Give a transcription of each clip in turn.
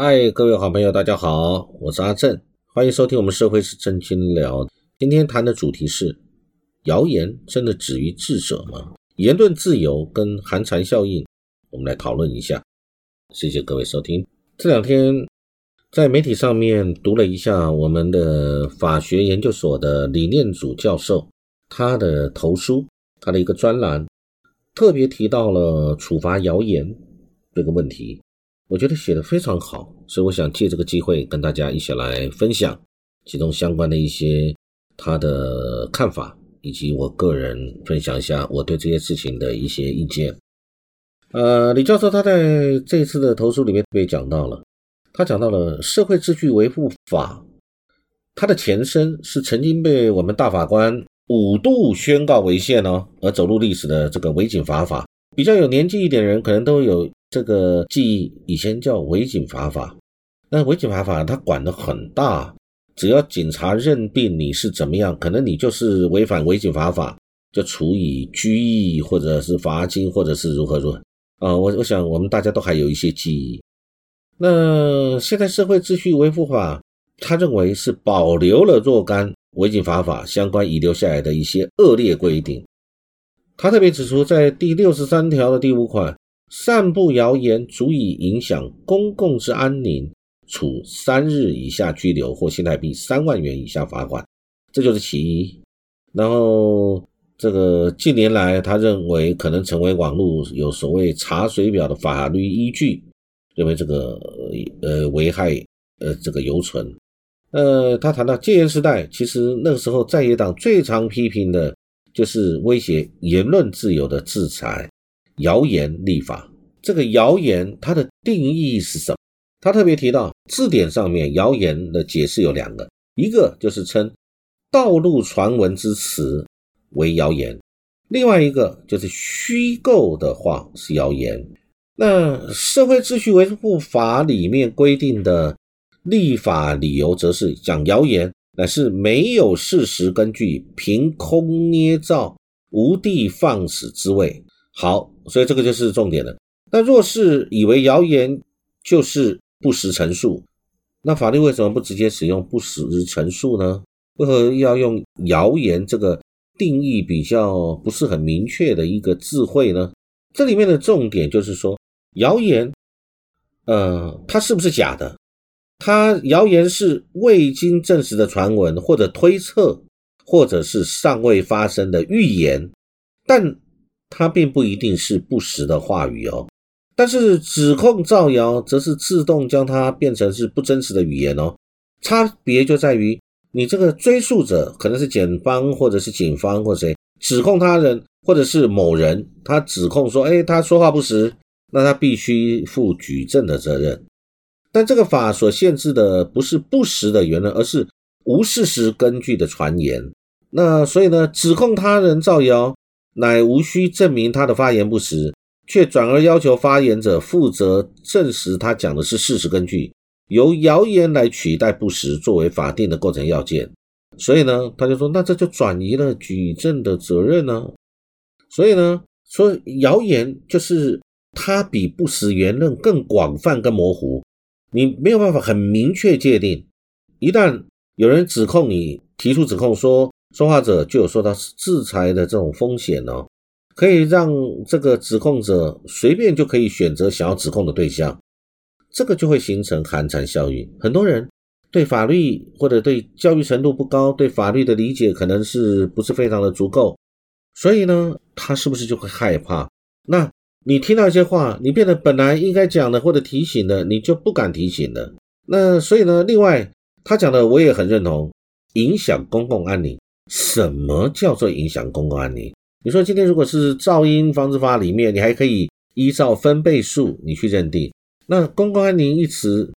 嗨，各位好朋友，大家好，我是阿正，欢迎收听我们社会是真心聊。今天谈的主题是：谣言真的止于智者吗？言论自由跟寒蝉效应，我们来讨论一下。谢谢各位收听。这两天在媒体上面读了一下我们的法学研究所的李念祖教授他的投书，他的一个专栏，特别提到了处罚谣言这个问题。我觉得写的非常好，所以我想借这个机会跟大家一起来分享其中相关的一些他的看法，以及我个人分享一下我对这些事情的一些意见。呃，李教授他在这一次的投诉里面被讲到了，他讲到了社会秩序维护法，它的前身是曾经被我们大法官五度宣告违宪哦，而走入历史的这个违警法法。比较有年纪一点人可能都有。这个记忆以前叫违警罚法，那违警罚法它管得很大，只要警察认定你是怎么样，可能你就是违反违警罚法，就处以拘役或者是罚金，或者是如何如何啊。我我想我们大家都还有一些记忆。那现在社会秩序维护法，他认为是保留了若干违警罚法相关遗留下来的一些恶劣规定。他特别指出，在第六十三条的第五款。散布谣言足以影响公共之安宁，处三日以下拘留或新台币三万元以下罚款，这就是其一。然后，这个近年来，他认为可能成为网络有所谓查水表的法律依据，认为这个呃危害呃这个犹存。呃，他谈到戒严时代，其实那个时候在野党最常批评的就是威胁言论自由的制裁。谣言立法，这个谣言它的定义是什么？他特别提到字典上面谣言的解释有两个，一个就是称道路传闻之词为谣言，另外一个就是虚构的话是谣言。那社会秩序维护法里面规定的立法理由，则是讲谣言乃是没有事实根据，凭空捏造，无的放矢之谓。好。所以这个就是重点了。那若是以为谣言就是不实陈述，那法律为什么不直接使用不实陈述呢？为何要用谣言这个定义比较不是很明确的一个智慧呢？这里面的重点就是说，谣言，呃，它是不是假的？它谣言是未经证实的传闻，或者推测，或者是尚未发生的预言，但。它并不一定是不实的话语哦，但是指控造谣则是自动将它变成是不真实的语言哦。差别就在于，你这个追诉者可能是检方或者是警方或谁指控他人，或者是某人他指控说，哎，他说话不实，那他必须负举证的责任。但这个法所限制的不是不实的言论，而是无事实根据的传言。那所以呢，指控他人造谣。乃无需证明他的发言不实，却转而要求发言者负责证实他讲的是事实根据，由谣言来取代不实作为法定的构成要件。所以呢，他就说，那这就转移了举证的责任呢。所以呢，说谣言就是它比不实言论更广泛、更模糊，你没有办法很明确界定。一旦有人指控你，提出指控说。说话者就有受到制裁的这种风险哦，可以让这个指控者随便就可以选择想要指控的对象，这个就会形成寒蝉效应。很多人对法律或者对教育程度不高，对法律的理解可能是不是非常的足够，所以呢，他是不是就会害怕？那你听到一些话，你变得本来应该讲的或者提醒的，你就不敢提醒了。那所以呢，另外他讲的我也很认同，影响公共安宁。什么叫做影响公共安宁？你说今天如果是噪音防治法里面，你还可以依照分贝数你去认定。那公共安宁一词，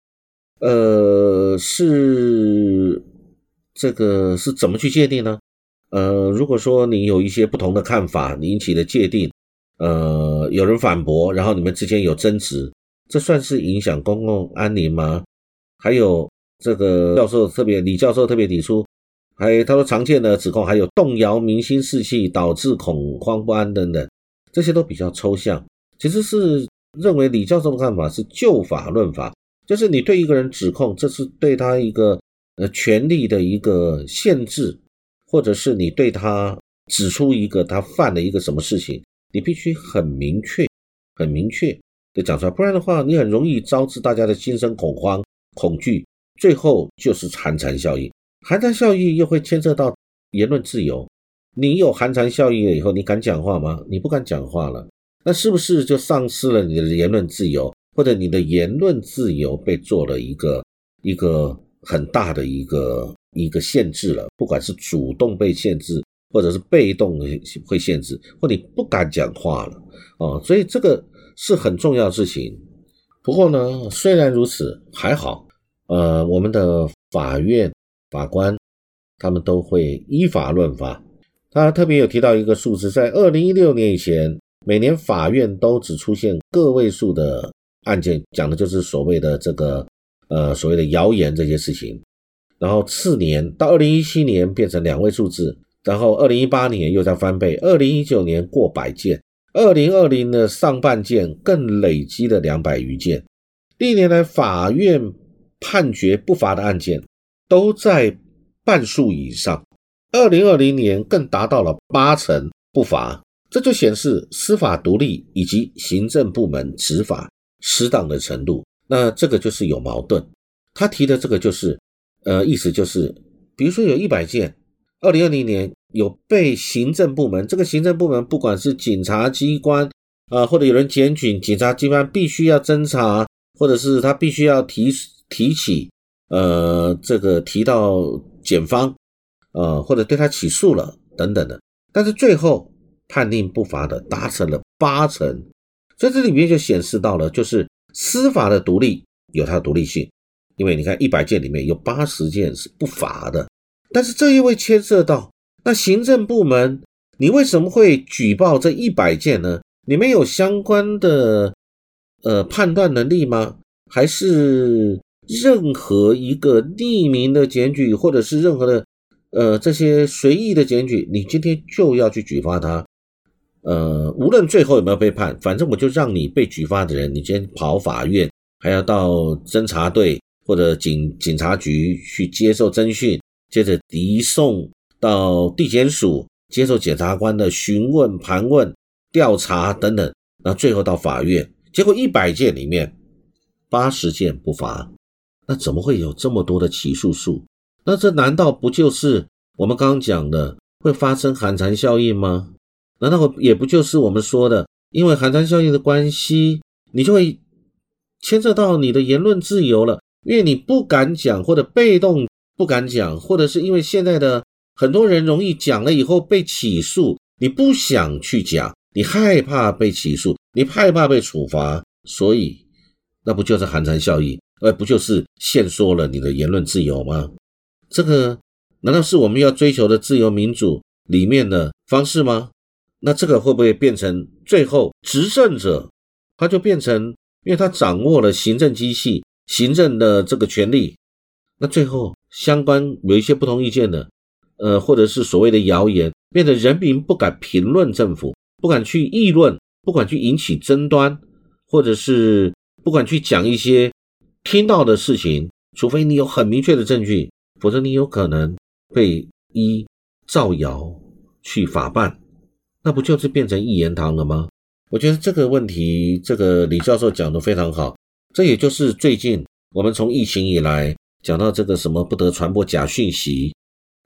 呃，是这个是怎么去界定呢？呃，如果说你有一些不同的看法引起的界定，呃，有人反驳，然后你们之间有争执，这算是影响公共安宁吗？还有这个教授特别，李教授特别提出。还他说常见的指控还有动摇民心士气，导致恐慌不安等等，这些都比较抽象。其实是认为李教授的看法是就法论法，就是你对一个人指控，这是对他一个呃权利的一个限制，或者是你对他指出一个他犯了一个什么事情，你必须很明确、很明确的讲出来，不然的话，你很容易招致大家的心生恐慌、恐惧，最后就是寒蝉效应。寒蝉效应又会牵涉到言论自由。你有寒蝉效应了以后，你敢讲话吗？你不敢讲话了，那是不是就丧失了你的言论自由，或者你的言论自由被做了一个一个很大的一个一个限制了？不管是主动被限制，或者是被动会限制，或你不敢讲话了哦。所以这个是很重要的事情。不过呢，虽然如此，还好，呃，我们的法院法官他们都会依法论法。他特别有提到一个数字，在二零一六年以前，每年法院都只出现个位数的案件，讲的就是所谓的这个呃所谓的谣言这些事情。然后次年到二零一七年变成两位数字，然后二零一八年又在翻倍，二零一九年过百件，二零二零的上半件更累积了两百余件。历年来法院判决不罚的案件都在半数以上。二零二零年更达到了八成不罚，这就显示司法独立以及行政部门执法失当的程度。那这个就是有矛盾。他提的这个就是，呃，意思就是，比如说有一百件，二零二零年有被行政部门，这个行政部门不管是检察机关啊，或者有人检举，检察机关必须要侦查，或者是他必须要提提起，呃，这个提到检方。呃，或者对他起诉了等等的，但是最后判定不罚的达成了八成，所以这里面就显示到了，就是司法的独立有它的独立性，因为你看一百件里面有八十件是不罚的，但是这又会牵涉到那行政部门，你为什么会举报这一百件呢？你们有相关的呃判断能力吗？还是任何一个匿名的检举，或者是任何的？呃，这些随意的检举，你今天就要去举发他。呃，无论最后有没有被判，反正我就让你被举发的人，你先跑法院，还要到侦查队或者警警察局去接受侦讯，接着移送到地检署接受检察官的询问、盘问、调查等等，然后最后到法院。结果一百件里面八十件不罚，那怎么会有这么多的起诉数？那这难道不就是我们刚刚讲的会发生寒蝉效应吗？难道也不就是我们说的，因为寒蝉效应的关系，你就会牵涉到你的言论自由了？因为你不敢讲，或者被动不敢讲，或者是因为现在的很多人容易讲了以后被起诉，你不想去讲，你害怕被起诉，你害怕被处罚，所以那不就是寒蝉效应，而不就是限缩了你的言论自由吗？这个难道是我们要追求的自由民主里面的方式吗？那这个会不会变成最后执政者他就变成，因为他掌握了行政机器、行政的这个权利，那最后相关有一些不同意见的，呃，或者是所谓的谣言，变得人民不敢评论政府，不敢去议论，不敢去引起争端，或者是不敢去讲一些听到的事情，除非你有很明确的证据。否则你有可能被一造谣去法办，那不就是变成一言堂了吗？我觉得这个问题，这个李教授讲的非常好。这也就是最近我们从疫情以来讲到这个什么不得传播假讯息，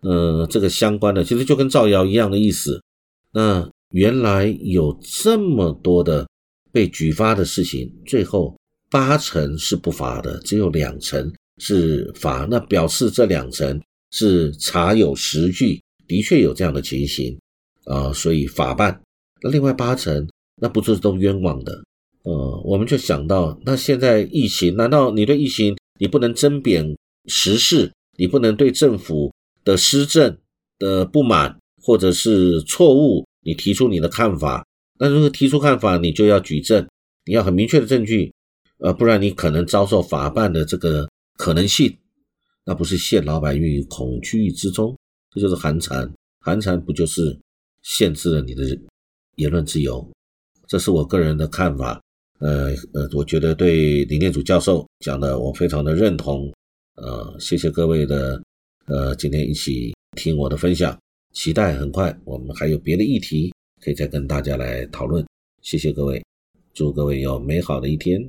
呃，这个相关的其实就跟造谣一样的意思。那原来有这么多的被举发的事情，最后八成是不罚的，只有两成。是罚，那表示这两成是查有实据，的确有这样的情形啊，所以法办。那另外八成，那不是都冤枉的？呃，我们就想到，那现在疫情，难道你对疫情你不能争辩时事，你不能对政府的施政的不满或者是错误，你提出你的看法？那如果提出看法，你就要举证，你要很明确的证据，呃，不然你可能遭受法办的这个。可能性，那不是陷老百姓于恐惧之中，这就是寒蝉。寒蝉不就是限制了你的言论自由？这是我个人的看法。呃呃，我觉得对李念祖教授讲的我非常的认同。呃，谢谢各位的呃今天一起听我的分享，期待很快我们还有别的议题可以再跟大家来讨论。谢谢各位，祝各位有美好的一天。